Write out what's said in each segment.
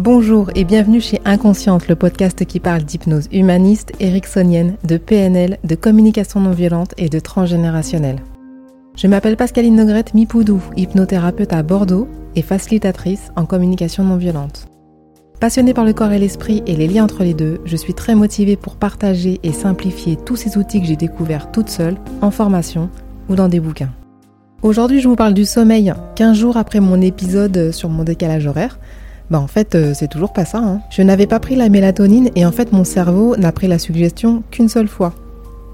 Bonjour et bienvenue chez Inconsciente, le podcast qui parle d'hypnose humaniste, ericksonienne, de PNL, de communication non violente et de transgénérationnel. Je m'appelle Pascaline Nogrette Mipoudou, hypnothérapeute à Bordeaux et facilitatrice en communication non violente. Passionnée par le corps et l'esprit et les liens entre les deux, je suis très motivée pour partager et simplifier tous ces outils que j'ai découverts toute seule, en formation ou dans des bouquins. Aujourd'hui, je vous parle du sommeil, 15 jours après mon épisode sur mon décalage horaire. Bah en fait, euh, c'est toujours pas ça. Hein. Je n'avais pas pris la mélatonine et en fait mon cerveau n'a pris la suggestion qu'une seule fois.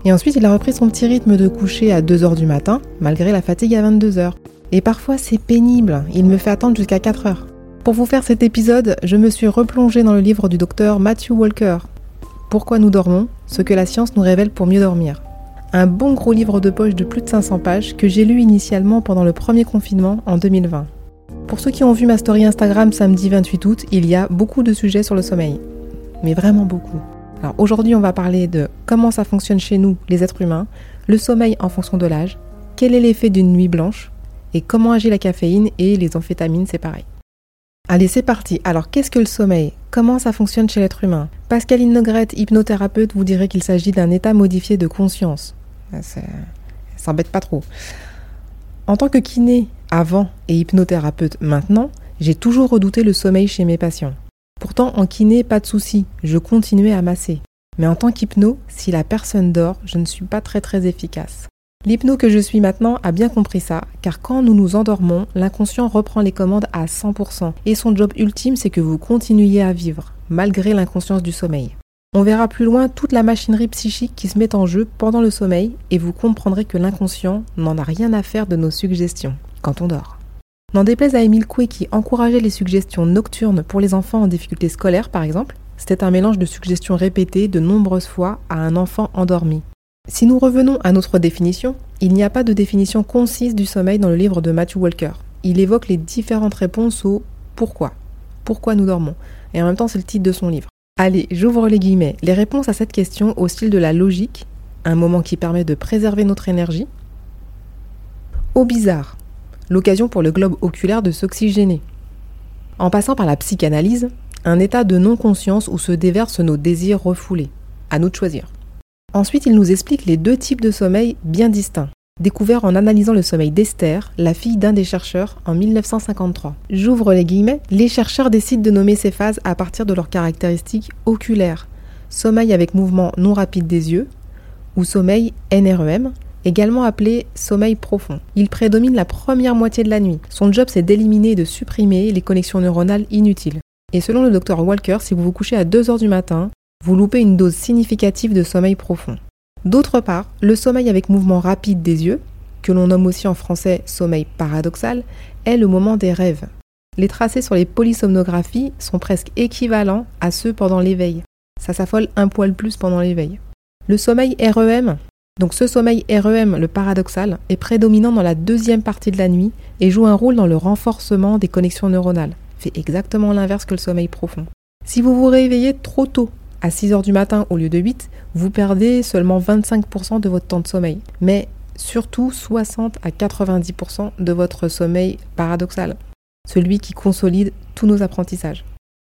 Et ensuite, il a repris son petit rythme de coucher à 2h du matin, malgré la fatigue à 22h. Et parfois, c'est pénible, il me fait attendre jusqu'à 4h. Pour vous faire cet épisode, je me suis replongée dans le livre du docteur Matthew Walker. Pourquoi nous dormons? Ce que la science nous révèle pour mieux dormir. Un bon gros livre de poche de plus de 500 pages que j'ai lu initialement pendant le premier confinement en 2020. Pour ceux qui ont vu ma story Instagram samedi 28 août, il y a beaucoup de sujets sur le sommeil. Mais vraiment beaucoup. Alors aujourd'hui, on va parler de comment ça fonctionne chez nous, les êtres humains, le sommeil en fonction de l'âge, quel est l'effet d'une nuit blanche, et comment agit la caféine et les amphétamines, c'est pareil. Allez, c'est parti. Alors, qu'est-ce que le sommeil? Comment ça fonctionne chez l'être humain? Pascaline Nogrette, hypnothérapeute, vous dirait qu'il s'agit d'un état modifié de conscience. Ça s'embête pas trop. En tant que kiné avant et hypnothérapeute maintenant, j'ai toujours redouté le sommeil chez mes patients. Pourtant, en kiné, pas de souci, je continuais à masser. Mais en tant qu'hypno, si la personne dort, je ne suis pas très très efficace. L'hypno que je suis maintenant a bien compris ça, car quand nous nous endormons, l'inconscient reprend les commandes à 100%, et son job ultime c'est que vous continuiez à vivre, malgré l'inconscience du sommeil. On verra plus loin toute la machinerie psychique qui se met en jeu pendant le sommeil et vous comprendrez que l'inconscient n'en a rien à faire de nos suggestions quand on dort. N'en déplaise à Émile Coué qui encourageait les suggestions nocturnes pour les enfants en difficulté scolaire par exemple, c'était un mélange de suggestions répétées de nombreuses fois à un enfant endormi. Si nous revenons à notre définition, il n'y a pas de définition concise du sommeil dans le livre de Matthew Walker. Il évoque les différentes réponses au pourquoi. Pourquoi nous dormons Et en même temps, c'est le titre de son livre. Allez, j'ouvre les guillemets. Les réponses à cette question au style de la logique, un moment qui permet de préserver notre énergie. Au bizarre, l'occasion pour le globe oculaire de s'oxygéner. En passant par la psychanalyse, un état de non-conscience où se déversent nos désirs refoulés. À nous de choisir. Ensuite, il nous explique les deux types de sommeil bien distincts découvert en analysant le sommeil d'Esther, la fille d'un des chercheurs, en 1953. J'ouvre les guillemets, les chercheurs décident de nommer ces phases à partir de leurs caractéristiques oculaires, sommeil avec mouvement non rapide des yeux, ou sommeil NREM, également appelé sommeil profond. Il prédomine la première moitié de la nuit. Son job c'est d'éliminer et de supprimer les connexions neuronales inutiles. Et selon le docteur Walker, si vous vous couchez à 2 heures du matin, vous loupez une dose significative de sommeil profond. D'autre part, le sommeil avec mouvement rapide des yeux, que l'on nomme aussi en français sommeil paradoxal, est le moment des rêves. Les tracés sur les polysomnographies sont presque équivalents à ceux pendant l'éveil. Ça s'affole un poil plus pendant l'éveil. Le sommeil REM, donc ce sommeil REM, le paradoxal, est prédominant dans la deuxième partie de la nuit et joue un rôle dans le renforcement des connexions neuronales. Fait exactement l'inverse que le sommeil profond. Si vous vous réveillez trop tôt à 6 heures du matin au lieu de 8, vous perdez seulement 25% de votre temps de sommeil. Mais surtout 60 à 90% de votre sommeil paradoxal, celui qui consolide tous nos apprentissages.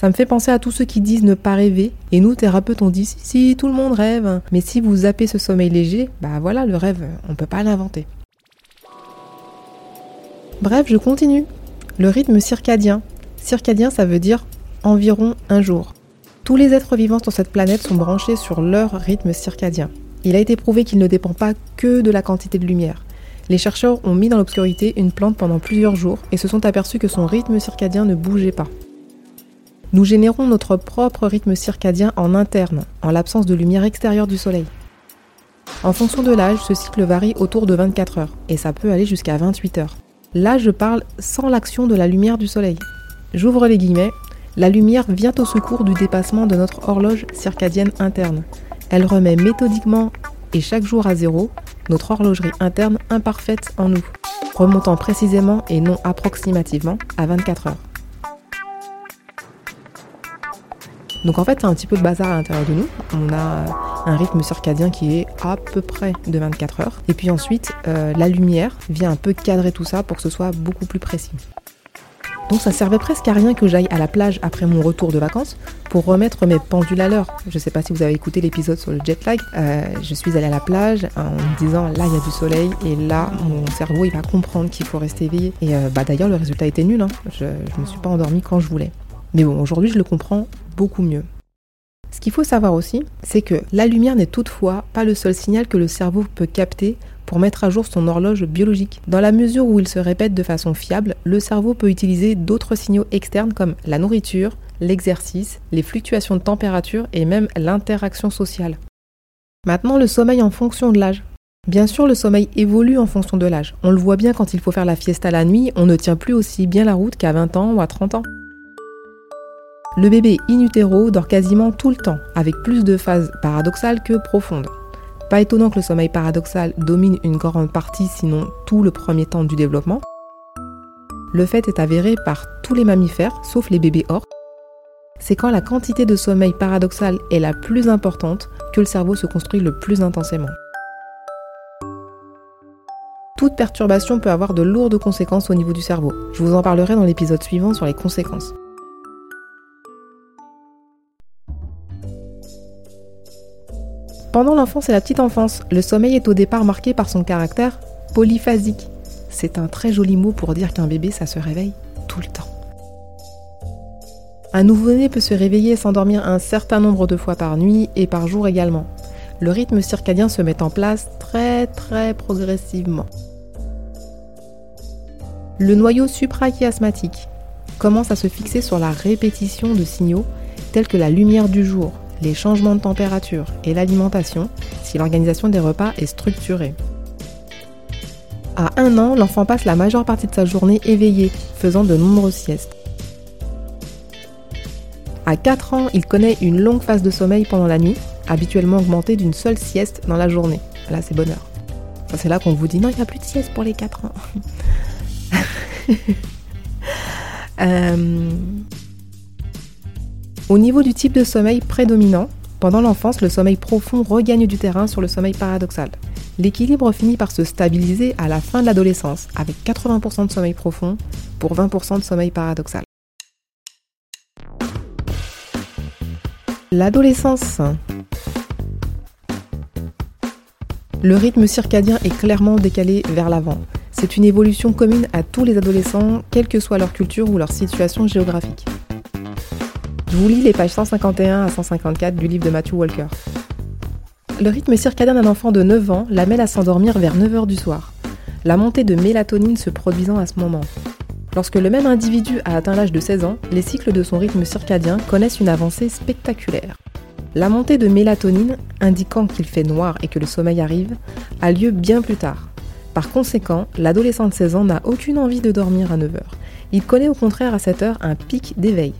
Ça me fait penser à tous ceux qui disent ne pas rêver, et nous, thérapeutes, on dit si, si, tout le monde rêve. Mais si vous zappez ce sommeil léger, bah voilà, le rêve, on peut pas l'inventer. Bref, je continue. Le rythme circadien. Circadien, ça veut dire environ un jour. Tous les êtres vivants sur cette planète sont branchés sur leur rythme circadien. Il a été prouvé qu'il ne dépend pas que de la quantité de lumière. Les chercheurs ont mis dans l'obscurité une plante pendant plusieurs jours et se sont aperçus que son rythme circadien ne bougeait pas. Nous générons notre propre rythme circadien en interne, en l'absence de lumière extérieure du soleil. En fonction de l'âge, ce cycle varie autour de 24 heures, et ça peut aller jusqu'à 28 heures. Là, je parle sans l'action de la lumière du soleil. J'ouvre les guillemets, la lumière vient au secours du dépassement de notre horloge circadienne interne. Elle remet méthodiquement et chaque jour à zéro notre horlogerie interne imparfaite en nous, remontant précisément et non approximativement à 24 heures. Donc en fait, c'est un petit peu de bazar à l'intérieur de nous. On a un rythme circadien qui est à peu près de 24 heures. Et puis ensuite, euh, la lumière vient un peu cadrer tout ça pour que ce soit beaucoup plus précis. Donc ça servait presque à rien que j'aille à la plage après mon retour de vacances pour remettre mes pendules à l'heure. Je ne sais pas si vous avez écouté l'épisode sur le jet lag. Euh, je suis allée à la plage en me disant là il y a du soleil et là mon cerveau il va comprendre qu'il faut rester éveillé. Et euh, bah, d'ailleurs le résultat était nul. Hein. Je ne me suis pas endormie quand je voulais. Mais bon aujourd'hui je le comprends beaucoup mieux. Ce qu'il faut savoir aussi, c'est que la lumière n'est toutefois pas le seul signal que le cerveau peut capter pour mettre à jour son horloge biologique. Dans la mesure où il se répète de façon fiable, le cerveau peut utiliser d'autres signaux externes comme la nourriture, l'exercice, les fluctuations de température et même l'interaction sociale. Maintenant, le sommeil en fonction de l'âge. Bien sûr, le sommeil évolue en fonction de l'âge. On le voit bien quand il faut faire la fiesta la nuit, on ne tient plus aussi bien la route qu'à 20 ans ou à 30 ans. Le bébé in utero dort quasiment tout le temps, avec plus de phases paradoxales que profondes. Pas étonnant que le sommeil paradoxal domine une grande partie, sinon tout le premier temps du développement. Le fait est avéré par tous les mammifères, sauf les bébés orques. C'est quand la quantité de sommeil paradoxal est la plus importante que le cerveau se construit le plus intensément. Toute perturbation peut avoir de lourdes conséquences au niveau du cerveau. Je vous en parlerai dans l'épisode suivant sur les conséquences. Pendant l'enfance et la petite enfance, le sommeil est au départ marqué par son caractère polyphasique. C'est un très joli mot pour dire qu'un bébé, ça se réveille tout le temps. Un nouveau-né peut se réveiller et s'endormir un certain nombre de fois par nuit et par jour également. Le rythme circadien se met en place très très progressivement. Le noyau suprachiasmatique commence à se fixer sur la répétition de signaux tels que la lumière du jour, les changements de température et l'alimentation si l'organisation des repas est structurée. À un an, l'enfant passe la majeure partie de sa journée éveillé, faisant de nombreuses siestes. À 4 ans, il connaît une longue phase de sommeil pendant la nuit, habituellement augmentée d'une seule sieste dans la journée. Là, c'est bonheur. c'est là qu'on vous dit non, il n'y a plus de sieste pour les 4 ans. euh, au niveau du type de sommeil prédominant, pendant l'enfance, le sommeil profond regagne du terrain sur le sommeil paradoxal. L'équilibre finit par se stabiliser à la fin de l'adolescence, avec 80% de sommeil profond pour 20% de sommeil paradoxal. L'adolescence. Le rythme circadien est clairement décalé vers l'avant. C'est une évolution commune à tous les adolescents, quelle que soit leur culture ou leur situation géographique. Je vous lis les pages 151 à 154 du livre de Matthew Walker. Le rythme circadien d'un enfant de 9 ans l'amène à s'endormir vers 9h du soir, la montée de mélatonine se produisant à ce moment. Lorsque le même individu a atteint l'âge de 16 ans, les cycles de son rythme circadien connaissent une avancée spectaculaire. La montée de mélatonine, indiquant qu'il fait noir et que le sommeil arrive, a lieu bien plus tard. Par conséquent, l'adolescent de 16 ans n'a aucune envie de dormir à 9h. Il connaît au contraire à cette heure un pic d'éveil.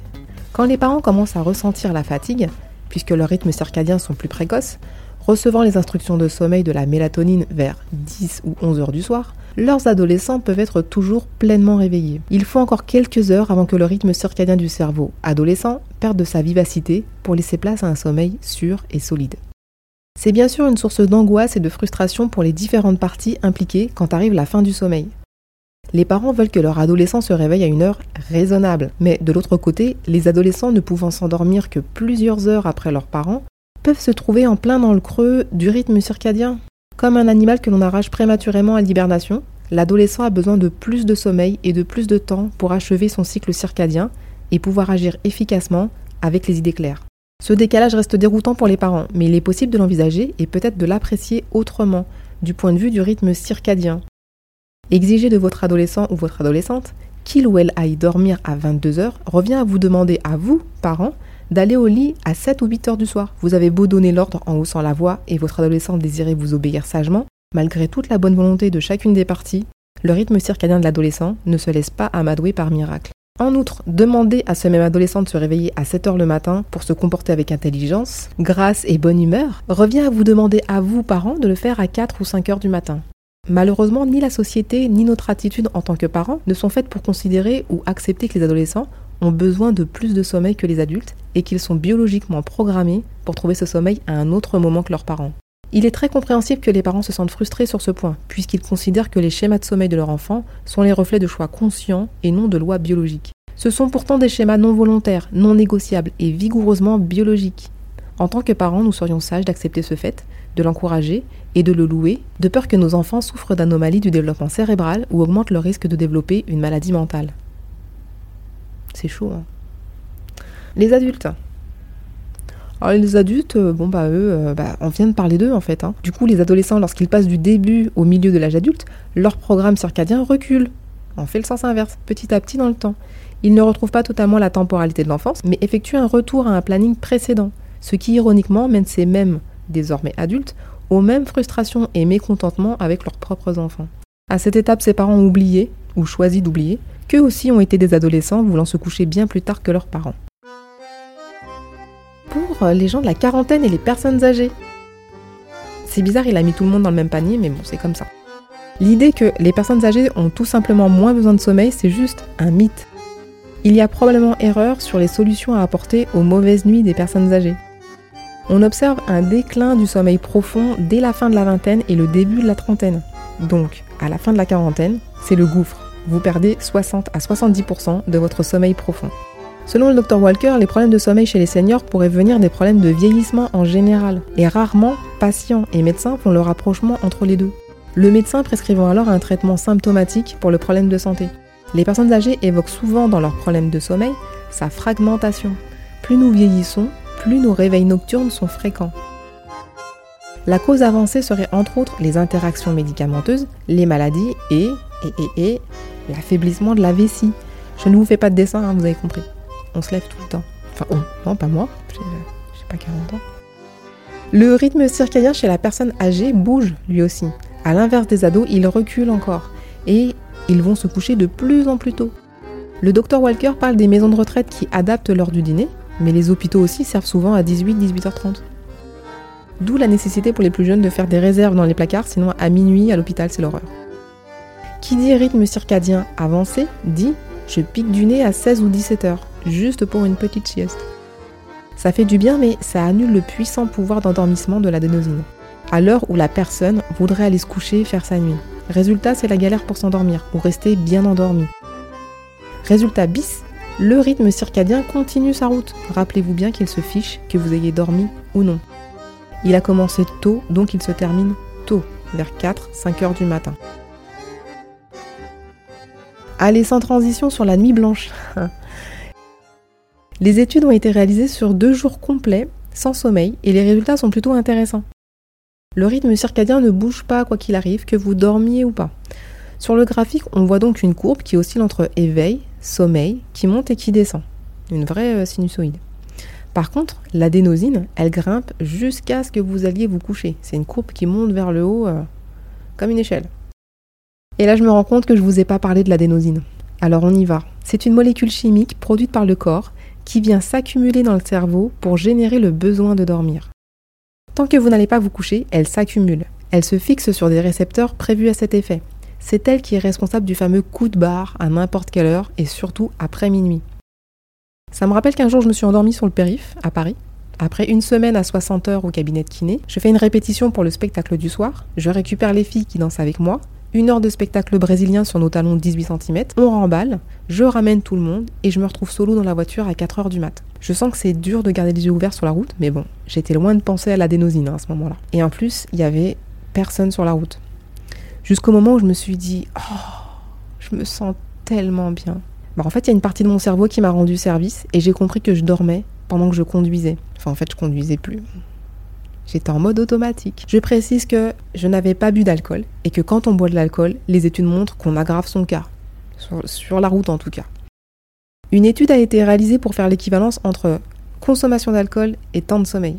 Quand les parents commencent à ressentir la fatigue, puisque leurs rythmes circadiens sont plus précoces, recevant les instructions de sommeil de la mélatonine vers 10 ou 11 heures du soir, leurs adolescents peuvent être toujours pleinement réveillés. Il faut encore quelques heures avant que le rythme circadien du cerveau adolescent perde de sa vivacité pour laisser place à un sommeil sûr et solide. C'est bien sûr une source d'angoisse et de frustration pour les différentes parties impliquées quand arrive la fin du sommeil. Les parents veulent que leur adolescent se réveille à une heure raisonnable. Mais de l'autre côté, les adolescents ne pouvant s'endormir que plusieurs heures après leurs parents peuvent se trouver en plein dans le creux du rythme circadien. Comme un animal que l'on arrache prématurément à l'hibernation, l'adolescent a besoin de plus de sommeil et de plus de temps pour achever son cycle circadien et pouvoir agir efficacement avec les idées claires. Ce décalage reste déroutant pour les parents, mais il est possible de l'envisager et peut-être de l'apprécier autrement, du point de vue du rythme circadien, Exiger de votre adolescent ou votre adolescente qu'il ou elle aille dormir à 22 heures revient à vous demander à vous, parents, d'aller au lit à 7 ou 8 heures du soir. Vous avez beau donner l'ordre en haussant la voix et votre adolescent désirait vous obéir sagement, malgré toute la bonne volonté de chacune des parties, le rythme circadien de l'adolescent ne se laisse pas amadouer par miracle. En outre, demander à ce même adolescent de se réveiller à 7 heures le matin pour se comporter avec intelligence, grâce et bonne humeur revient à vous demander à vous, parents, de le faire à 4 ou 5 heures du matin. Malheureusement, ni la société ni notre attitude en tant que parents ne sont faites pour considérer ou accepter que les adolescents ont besoin de plus de sommeil que les adultes et qu'ils sont biologiquement programmés pour trouver ce sommeil à un autre moment que leurs parents. Il est très compréhensible que les parents se sentent frustrés sur ce point, puisqu'ils considèrent que les schémas de sommeil de leur enfant sont les reflets de choix conscients et non de lois biologiques. Ce sont pourtant des schémas non volontaires, non négociables et vigoureusement biologiques. En tant que parents, nous serions sages d'accepter ce fait, de l'encourager et de le louer, de peur que nos enfants souffrent d'anomalies du développement cérébral ou augmentent le risque de développer une maladie mentale. C'est chaud, hein Les adultes. Les adultes, euh, bon bah eux, euh, bah, on vient de parler d'eux en fait. Hein. Du coup, les adolescents, lorsqu'ils passent du début au milieu de l'âge adulte, leur programme circadien recule. On fait le sens inverse, petit à petit dans le temps. Ils ne retrouvent pas totalement la temporalité de l'enfance, mais effectuent un retour à un planning précédent, ce qui ironiquement mène ces mêmes, désormais adultes, aux mêmes frustrations et mécontentements avec leurs propres enfants. À cette étape, ces parents ont oublié, ou choisi d'oublier, qu'eux aussi ont été des adolescents voulant se coucher bien plus tard que leurs parents. Pour les gens de la quarantaine et les personnes âgées. C'est bizarre, il a mis tout le monde dans le même panier, mais bon, c'est comme ça. L'idée que les personnes âgées ont tout simplement moins besoin de sommeil, c'est juste un mythe. Il y a probablement erreur sur les solutions à apporter aux mauvaises nuits des personnes âgées. On observe un déclin du sommeil profond dès la fin de la vingtaine et le début de la trentaine. Donc, à la fin de la quarantaine, c'est le gouffre. Vous perdez 60 à 70% de votre sommeil profond. Selon le Dr Walker, les problèmes de sommeil chez les seniors pourraient venir des problèmes de vieillissement en général, et rarement, patients et médecins font le rapprochement entre les deux. Le médecin prescrivant alors un traitement symptomatique pour le problème de santé. Les personnes âgées évoquent souvent dans leurs problèmes de sommeil sa fragmentation. Plus nous vieillissons, plus nos réveils nocturnes sont fréquents. La cause avancée serait entre autres les interactions médicamenteuses, les maladies et, et, et, et l'affaiblissement de la vessie. Je ne vous fais pas de dessin, hein, vous avez compris. On se lève tout le temps. Enfin, non, pas moi, j'ai pas 40 ans. Le rythme circadien chez la personne âgée bouge lui aussi. À l'inverse des ados, il recule encore. Et ils vont se coucher de plus en plus tôt. Le docteur Walker parle des maisons de retraite qui adaptent l'heure du dîner, mais les hôpitaux aussi servent souvent à 18-18h30. D'où la nécessité pour les plus jeunes de faire des réserves dans les placards, sinon à minuit à l'hôpital c'est l'horreur. Qui dit rythme circadien avancé dit je pique du nez à 16 ou 17 heures, juste pour une petite sieste. Ça fait du bien, mais ça annule le puissant pouvoir d'endormissement de l'adénosine. À l'heure où la personne voudrait aller se coucher et faire sa nuit. Résultat, c'est la galère pour s'endormir ou rester bien endormi. Résultat bis, le rythme circadien continue sa route. Rappelez-vous bien qu'il se fiche que vous ayez dormi ou non. Il a commencé tôt, donc il se termine tôt, vers 4-5 heures du matin. Allez, sans transition sur la nuit blanche. Les études ont été réalisées sur deux jours complets, sans sommeil, et les résultats sont plutôt intéressants. Le rythme circadien ne bouge pas quoi qu'il arrive, que vous dormiez ou pas. Sur le graphique, on voit donc une courbe qui oscille entre éveil, sommeil, qui monte et qui descend. Une vraie euh, sinusoïde. Par contre, l'adénosine, elle grimpe jusqu'à ce que vous alliez vous coucher. C'est une courbe qui monte vers le haut euh, comme une échelle. Et là, je me rends compte que je ne vous ai pas parlé de l'adénosine. Alors on y va. C'est une molécule chimique produite par le corps qui vient s'accumuler dans le cerveau pour générer le besoin de dormir. Tant que vous n'allez pas vous coucher, elle s'accumule. Elle se fixe sur des récepteurs prévus à cet effet. C'est elle qui est responsable du fameux coup de barre à n'importe quelle heure et surtout après minuit. Ça me rappelle qu'un jour je me suis endormie sur le périph, à Paris. Après une semaine à 60 heures au cabinet de kiné, je fais une répétition pour le spectacle du soir, je récupère les filles qui dansent avec moi, une heure de spectacle brésilien sur nos talons de 18 cm, on remballe, je ramène tout le monde et je me retrouve solo dans la voiture à 4 heures du mat. Je sens que c'est dur de garder les yeux ouverts sur la route, mais bon, j'étais loin de penser à l'adénosine hein, à ce moment-là. Et en plus, il y avait personne sur la route. Jusqu'au moment où je me suis dit, oh, je me sens tellement bien. Bah, en fait, il y a une partie de mon cerveau qui m'a rendu service et j'ai compris que je dormais pendant que je conduisais. Enfin, en fait, je conduisais plus. J'étais en mode automatique. Je précise que je n'avais pas bu d'alcool et que quand on boit de l'alcool, les études montrent qu'on aggrave son cas. Sur, la route en tout cas. Une étude a été réalisée pour faire l'équivalence entre consommation d'alcool et temps de sommeil.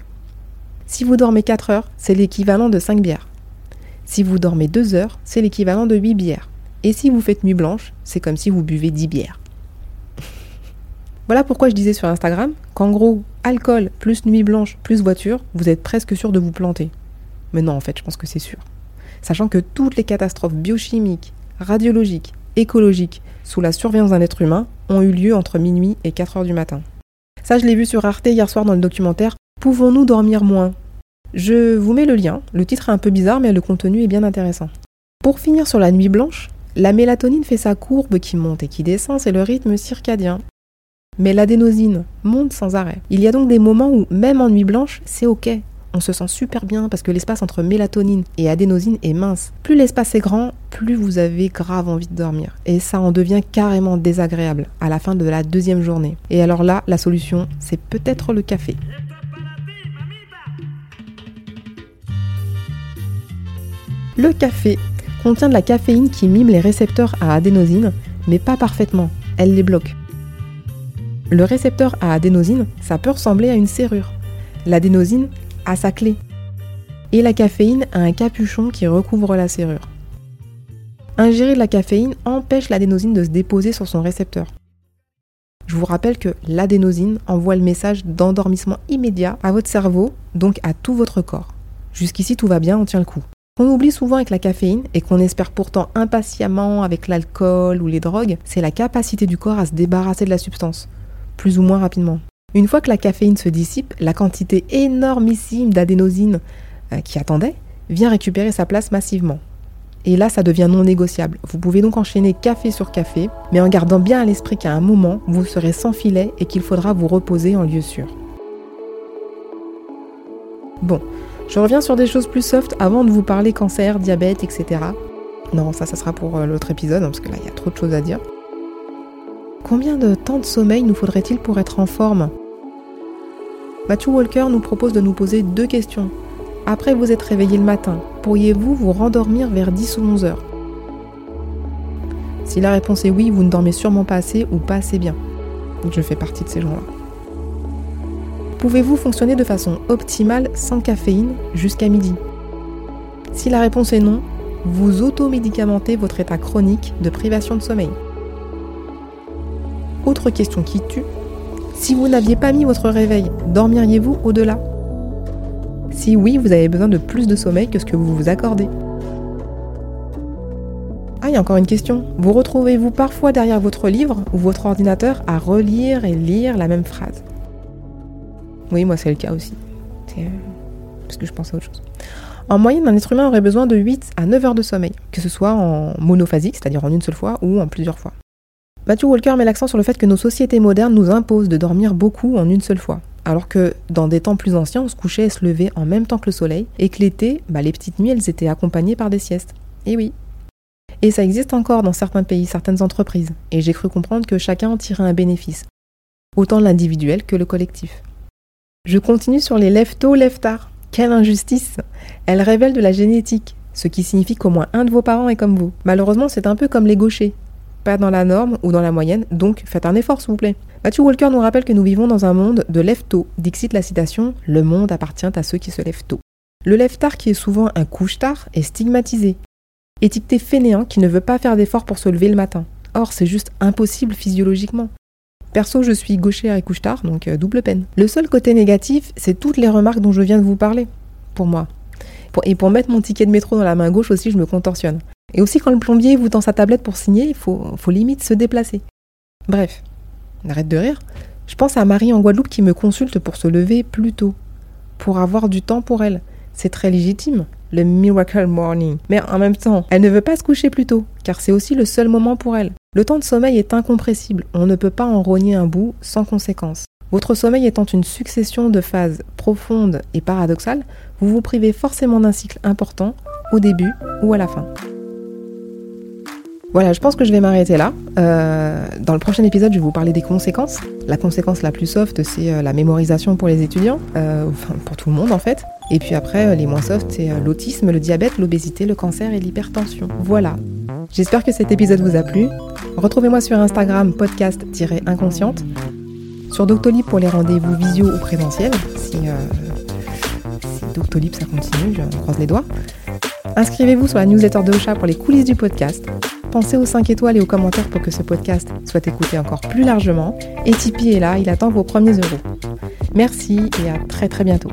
Si vous dormez 4 heures, c'est l'équivalent de 5 bières. Si vous dormez 2 heures, c'est l'équivalent de 8 bières. Et si vous faites nuit blanche, c'est comme si vous buvez 10 bières. Voilà pourquoi je disais sur Instagram qu'en gros, alcool plus nuit blanche plus voiture, vous êtes presque sûr de vous planter. Mais non, en fait, je pense que c'est sûr. Sachant que toutes les catastrophes biochimiques, radiologiques, écologiques, sous la surveillance d'un être humain, ont eu lieu entre minuit et 4 heures du matin. Ça, je l'ai vu sur Arte hier soir dans le documentaire Pouvons-nous dormir moins? Je vous mets le lien. Le titre est un peu bizarre, mais le contenu est bien intéressant. Pour finir sur la nuit blanche, La mélatonine fait sa courbe qui monte et qui descend, c'est le rythme circadien. Mais l'adénosine monte sans arrêt. Il y a donc des moments où, même en nuit blanche, c'est ok. On se sent super bien parce que l'espace entre mélatonine et adénosine est mince. Plus l'espace est grand, plus vous avez grave envie de dormir. Et ça en devient carrément désagréable à la fin de la deuxième journée. Et alors là, la solution, c'est peut-être le café. Le café contient de la caféine qui mime les récepteurs à adénosine, mais pas parfaitement. Elle les bloque. Le récepteur à adénosine, ça peut ressembler à une serrure. L'adénosine a sa clé. Et la caféine a un capuchon qui recouvre la serrure. Ingérer de la caféine empêche l'adénosine de se déposer sur son récepteur. Je vous rappelle que l'adénosine envoie le message d'endormissement immédiat à votre cerveau, donc à tout votre corps. Jusqu'ici tout va bien, on tient le coup. On oublie souvent avec la caféine et qu'on espère pourtant impatiemment avec l'alcool ou les drogues, c'est la capacité du corps à se débarrasser de la substance, plus ou moins rapidement. Une fois que la caféine se dissipe, la quantité énormissime d'adénosine euh, qui attendait vient récupérer sa place massivement. Et là, ça devient non négociable. Vous pouvez donc enchaîner café sur café, mais en gardant bien à l'esprit qu'à un moment, vous serez sans filet et qu'il faudra vous reposer en lieu sûr. Bon, je reviens sur des choses plus soft avant de vous parler cancer, diabète, etc. Non, ça, ça sera pour euh, l'autre épisode, hein, parce que là, il y a trop de choses à dire. Combien de temps de sommeil nous faudrait-il pour être en forme? Matthew Walker nous propose de nous poser deux questions. Après vous êtes réveillé le matin, pourriez-vous vous rendormir vers 10 ou 11 heures? Si la réponse est oui, vous ne dormez sûrement pas assez ou pas assez bien. Je fais partie de ces gens-là. Pouvez-vous fonctionner de façon optimale sans caféine jusqu'à midi? Si la réponse est non, vous automédicamentez votre état chronique de privation de sommeil. Autre question qui tue, si vous n'aviez pas mis votre réveil, dormiriez-vous au-delà? Si oui, vous avez besoin de plus de sommeil que ce que vous vous accordez. Ah, il y a encore une question. Vous retrouvez-vous parfois derrière votre livre ou votre ordinateur à relire et lire la même phrase? Oui, moi c'est le cas aussi. Euh, parce que je pense à autre chose. En moyenne, un être humain aurait besoin de 8 à 9 heures de sommeil, que ce soit en monophasique, c'est-à-dire en une seule fois, ou en plusieurs fois. Matthew Walker met l'accent sur le fait que nos sociétés modernes nous imposent de dormir beaucoup en une seule fois. Alors que dans des temps plus anciens, on se couchait et se levait en même temps que le soleil, et que l'été, bah, les petites nuits, elles étaient accompagnées par des siestes. Et oui. Et ça existe encore dans certains pays, certaines entreprises, et j'ai cru comprendre que chacun en tirait un bénéfice, autant l'individuel que le collectif. Je continue sur les lève-tôt, lève-tard. Quelle injustice Elle révèle de la génétique, ce qui signifie qu'au moins un de vos parents est comme vous. Malheureusement, c'est un peu comme les gauchers. Pas dans la norme ou dans la moyenne, donc faites un effort s'il vous plaît. Matthew Walker nous rappelle que nous vivons dans un monde de lève-tôt. Dixit la citation Le monde appartient à ceux qui se lèvent tôt. Le lève-tard, qui est souvent un couche-tard, est stigmatisé. Étiqueté fainéant qui ne veut pas faire d'efforts pour se lever le matin. Or, c'est juste impossible physiologiquement. Perso, je suis gauchère et couche-tard, donc euh, double peine. Le seul côté négatif, c'est toutes les remarques dont je viens de vous parler, pour moi. et pour mettre mon ticket de métro dans la main gauche aussi, je me contorsionne. Et aussi quand le plombier vous tend sa tablette pour signer, il faut, faut limite se déplacer. Bref, arrête de rire. Je pense à Marie en Guadeloupe qui me consulte pour se lever plus tôt, pour avoir du temps pour elle. C'est très légitime, le miracle morning. Mais en même temps, elle ne veut pas se coucher plus tôt, car c'est aussi le seul moment pour elle. Le temps de sommeil est incompressible, on ne peut pas en rogner un bout sans conséquence. Votre sommeil étant une succession de phases profondes et paradoxales, vous vous privez forcément d'un cycle important au début ou à la fin. Voilà, je pense que je vais m'arrêter là. Euh, dans le prochain épisode, je vais vous parler des conséquences. La conséquence la plus soft, c'est euh, la mémorisation pour les étudiants, euh, enfin pour tout le monde en fait. Et puis après, les moins soft, c'est l'autisme, le diabète, l'obésité, le cancer et l'hypertension. Voilà. J'espère que cet épisode vous a plu. Retrouvez-moi sur Instagram podcast-inconsciente, sur Doctolib pour les rendez-vous visio ou présentiels, si, si Doctolib ça continue, je croise les doigts. Inscrivez-vous sur la newsletter de Ocha pour les coulisses du podcast. Pensez aux 5 étoiles et aux commentaires pour que ce podcast soit écouté encore plus largement. Et Tipeee est là, il attend vos premiers euros. Merci et à très très bientôt.